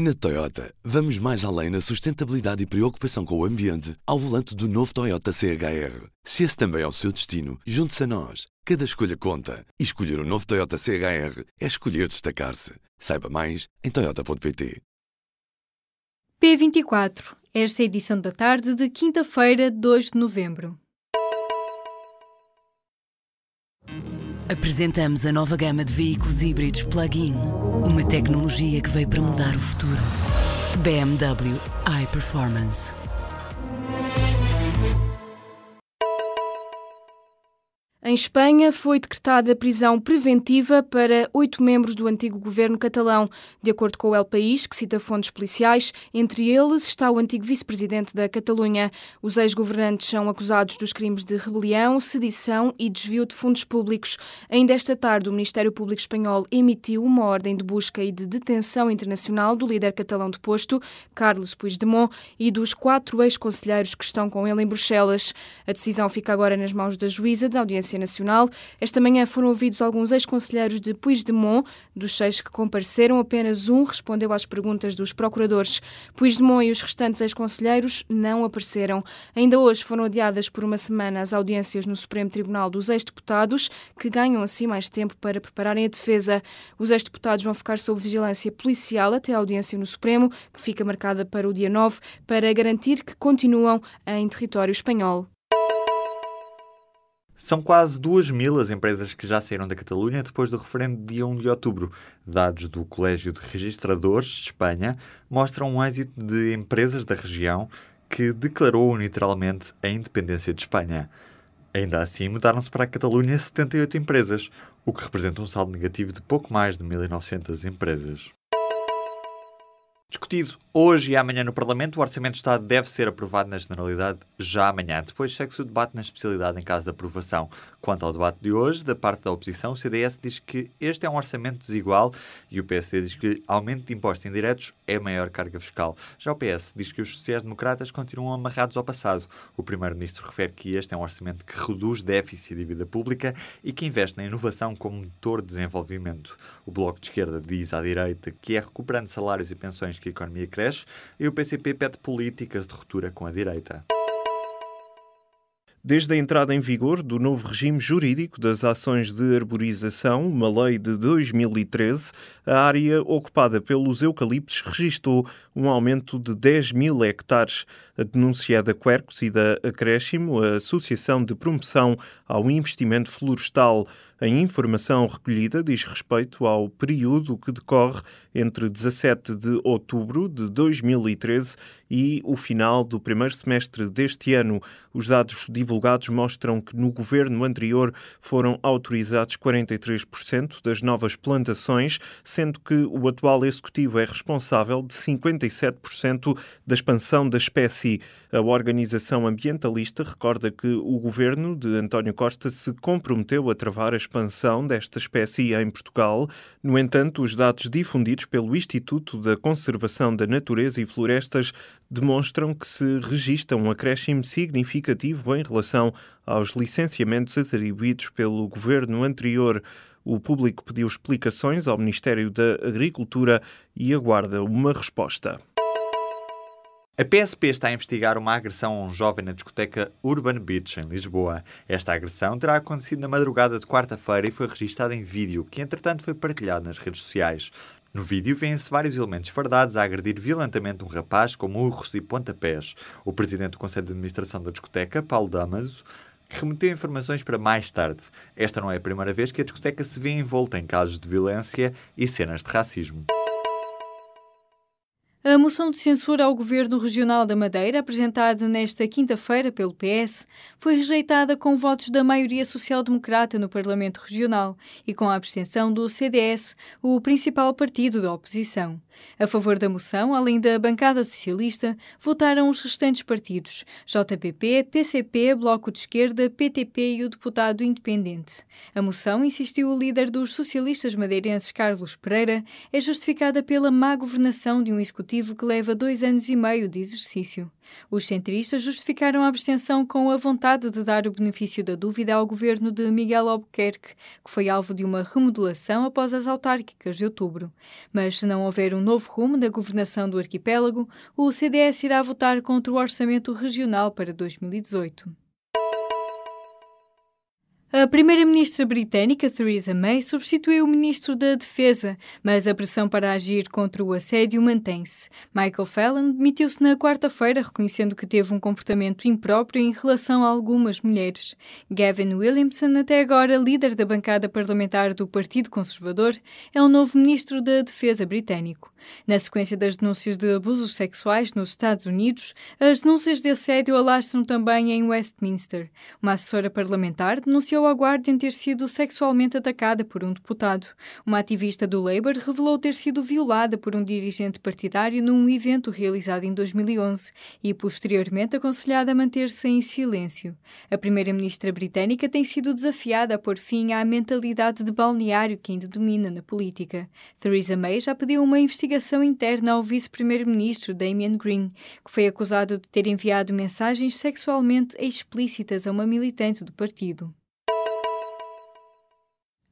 Na Toyota, vamos mais além na sustentabilidade e preocupação com o ambiente ao volante do novo Toyota CHR. Se esse também é o seu destino, junte-se a nós. Cada escolha conta. E escolher o um novo Toyota CHR é escolher destacar-se. Saiba mais em Toyota.pt. P24. Esta é a edição da tarde de quinta-feira, 2 de novembro. Apresentamos a nova gama de veículos híbridos plug-in. Uma tecnologia que veio para mudar o futuro. BMW iPerformance. Em Espanha, foi decretada prisão preventiva para oito membros do antigo governo catalão. De acordo com o El País, que cita fontes policiais, entre eles está o antigo vice-presidente da Catalunha. Os ex-governantes são acusados dos crimes de rebelião, sedição e desvio de fundos públicos. Ainda esta tarde, o Ministério Público Espanhol emitiu uma ordem de busca e de detenção internacional do líder catalão deposto, Carlos Puigdemont, e dos quatro ex-conselheiros que estão com ele em Bruxelas. A decisão fica agora nas mãos da juíza da audiência Nacional. Esta manhã foram ouvidos alguns ex-conselheiros de Puigdemont. Dos seis que compareceram, apenas um respondeu às perguntas dos procuradores. Puigdemont e os restantes ex-conselheiros não apareceram. Ainda hoje foram adiadas por uma semana as audiências no Supremo Tribunal dos ex-deputados, que ganham assim mais tempo para prepararem a defesa. Os ex-deputados vão ficar sob vigilância policial até a audiência no Supremo, que fica marcada para o dia 9, para garantir que continuam em território espanhol. São quase 2 mil as empresas que já saíram da Catalunha depois do referendo de dia 1 de outubro. Dados do Colégio de Registradores de Espanha mostram um êxito de empresas da região que declarou unilateralmente a independência de Espanha. Ainda assim, mudaram-se para a Catalunha 78 empresas, o que representa um saldo negativo de pouco mais de 1.900 empresas. Discutido hoje e amanhã no Parlamento, o Orçamento de Estado deve ser aprovado na Generalidade já amanhã. Depois segue-se o debate na especialidade em caso de aprovação. Quanto ao debate de hoje, da parte da oposição, o CDS diz que este é um orçamento desigual e o PSD diz que aumento de impostos indiretos é maior carga fiscal. Já o PS diz que os sociais-democratas continuam amarrados ao passado. O Primeiro-Ministro refere que este é um orçamento que reduz déficit e dívida pública e que investe na inovação como motor de desenvolvimento. O Bloco de Esquerda diz à direita que é recuperando salários e pensões que a economia cresce e o PCP pede políticas de ruptura com a direita. Desde a entrada em vigor do novo regime jurídico das ações de arborização, uma lei de 2013, a área ocupada pelos eucaliptos registrou um aumento de 10 mil hectares. A denúncia da Quercus e da Acréscimo, a Associação de Promoção ao Investimento Florestal. A informação recolhida diz respeito ao período que decorre entre 17 de outubro de 2013 e o final do primeiro semestre deste ano. Os dados divulgados mostram que no governo anterior foram autorizados 43% das novas plantações, sendo que o atual executivo é responsável de 57% da expansão da espécie. A organização ambientalista recorda que o governo de António Costa se comprometeu a travar as expansão desta espécie em Portugal. No entanto, os dados difundidos pelo Instituto da Conservação da Natureza e Florestas demonstram que se registra um acréscimo significativo em relação aos licenciamentos atribuídos pelo governo anterior. O público pediu explicações ao Ministério da Agricultura e aguarda uma resposta. A PSP está a investigar uma agressão a um jovem na discoteca Urban Beach, em Lisboa. Esta agressão terá acontecido na madrugada de quarta-feira e foi registada em vídeo, que entretanto foi partilhado nas redes sociais. No vídeo vêem-se vários elementos fardados a agredir violentamente um rapaz com murros e pontapés. O presidente do Conselho de Administração da discoteca, Paulo Damaso, remeteu informações para mais tarde. Esta não é a primeira vez que a discoteca se vê envolta em casos de violência e cenas de racismo. A moção de censura ao Governo Regional da Madeira, apresentada nesta quinta-feira pelo PS, foi rejeitada com votos da maioria social-democrata no Parlamento Regional e com a abstenção do CDS, o principal partido da oposição. A favor da moção, além da bancada socialista, votaram os restantes partidos: JPP, PCP, Bloco de Esquerda, PTP e o deputado independente. A moção, insistiu o líder dos socialistas madeirenses Carlos Pereira, é justificada pela má governação de um executivo Que leva dois anos e meio de exercício. Os centristas justificaram a abstenção com a vontade de dar o benefício da dúvida ao governo de Miguel Albuquerque, que foi alvo de uma remodelação após as autárquicas de outubro. Mas se não houver um novo rumo da governação do arquipélago, o CDS irá votar contra o orçamento regional para 2018. A primeira-ministra britânica Theresa May substituiu o ministro da Defesa, mas a pressão para agir contra o assédio mantém-se. Michael Fallon demitiu-se na quarta-feira, reconhecendo que teve um comportamento impróprio em relação a algumas mulheres. Gavin Williamson, até agora líder da bancada parlamentar do Partido Conservador, é o novo ministro da Defesa britânico. Na sequência das denúncias de abusos sexuais nos Estados Unidos, as denúncias de assédio alastram também em Westminster. Uma assessora parlamentar denunciou ao Guardian ter sido sexualmente atacada por um deputado. Uma ativista do Labour revelou ter sido violada por um dirigente partidário num evento realizado em 2011 e posteriormente aconselhada a manter-se em silêncio. A primeira-ministra britânica tem sido desafiada a pôr fim à mentalidade de balneário que ainda domina na política. Theresa May já pediu uma investigação interna ao vice-primeiro-ministro Damien Green, que foi acusado de ter enviado mensagens sexualmente explícitas a uma militante do partido.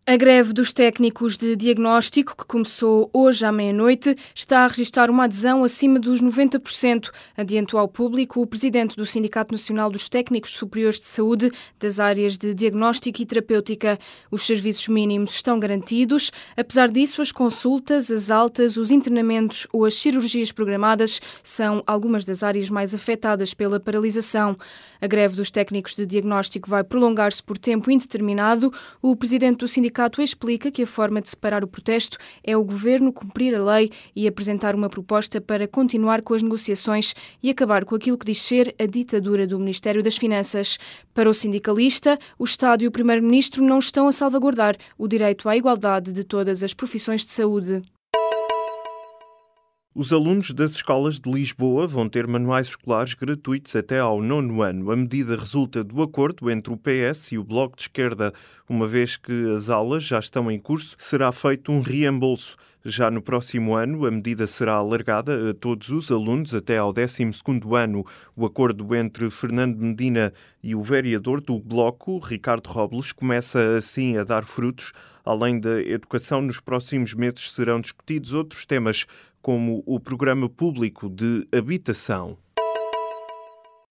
A greve dos técnicos de diagnóstico, que começou hoje à meia-noite, está a registrar uma adesão acima dos 90%, adiantou ao público o presidente do Sindicato Nacional dos Técnicos Superiores de Saúde das áreas de diagnóstico e terapêutica. Os serviços mínimos estão garantidos. Apesar disso, as consultas, as altas, os internamentos ou as cirurgias programadas são algumas das áreas mais afetadas pela paralisação. A greve dos técnicos de diagnóstico vai prolongar-se por tempo indeterminado. O presidente do Sindicato sindicato explica que a forma de separar o protesto é o governo cumprir a lei e apresentar uma proposta para continuar com as negociações e acabar com aquilo que diz ser a ditadura do Ministério das Finanças. Para o sindicalista, o Estado e o Primeiro-Ministro não estão a salvaguardar o direito à igualdade de todas as profissões de saúde. Os alunos das escolas de Lisboa vão ter manuais escolares gratuitos até ao nono ano. A medida resulta do acordo entre o PS e o Bloco de Esquerda. Uma vez que as aulas já estão em curso, será feito um reembolso. Já no próximo ano, a medida será alargada a todos os alunos até ao 12 ano. O acordo entre Fernando Medina e o vereador do Bloco, Ricardo Robles, começa assim a dar frutos. Além da educação, nos próximos meses serão discutidos outros temas como o Programa Público de Habitação.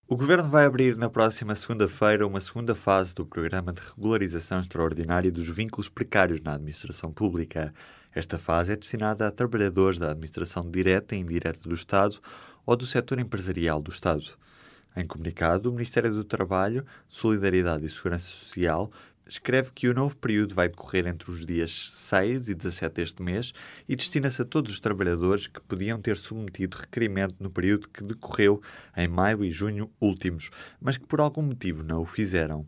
O Governo vai abrir na próxima segunda-feira uma segunda fase do Programa de Regularização Extraordinária dos Vínculos Precários na Administração Pública. Esta fase é destinada a trabalhadores da administração direta e indireta do Estado ou do setor empresarial do Estado. Em comunicado, o Ministério do Trabalho, Solidariedade e Segurança Social escreve que o novo período vai decorrer entre os dias 6 e 17 deste mês e destina-se a todos os trabalhadores que podiam ter submetido requerimento no período que decorreu em maio e junho últimos, mas que por algum motivo não o fizeram.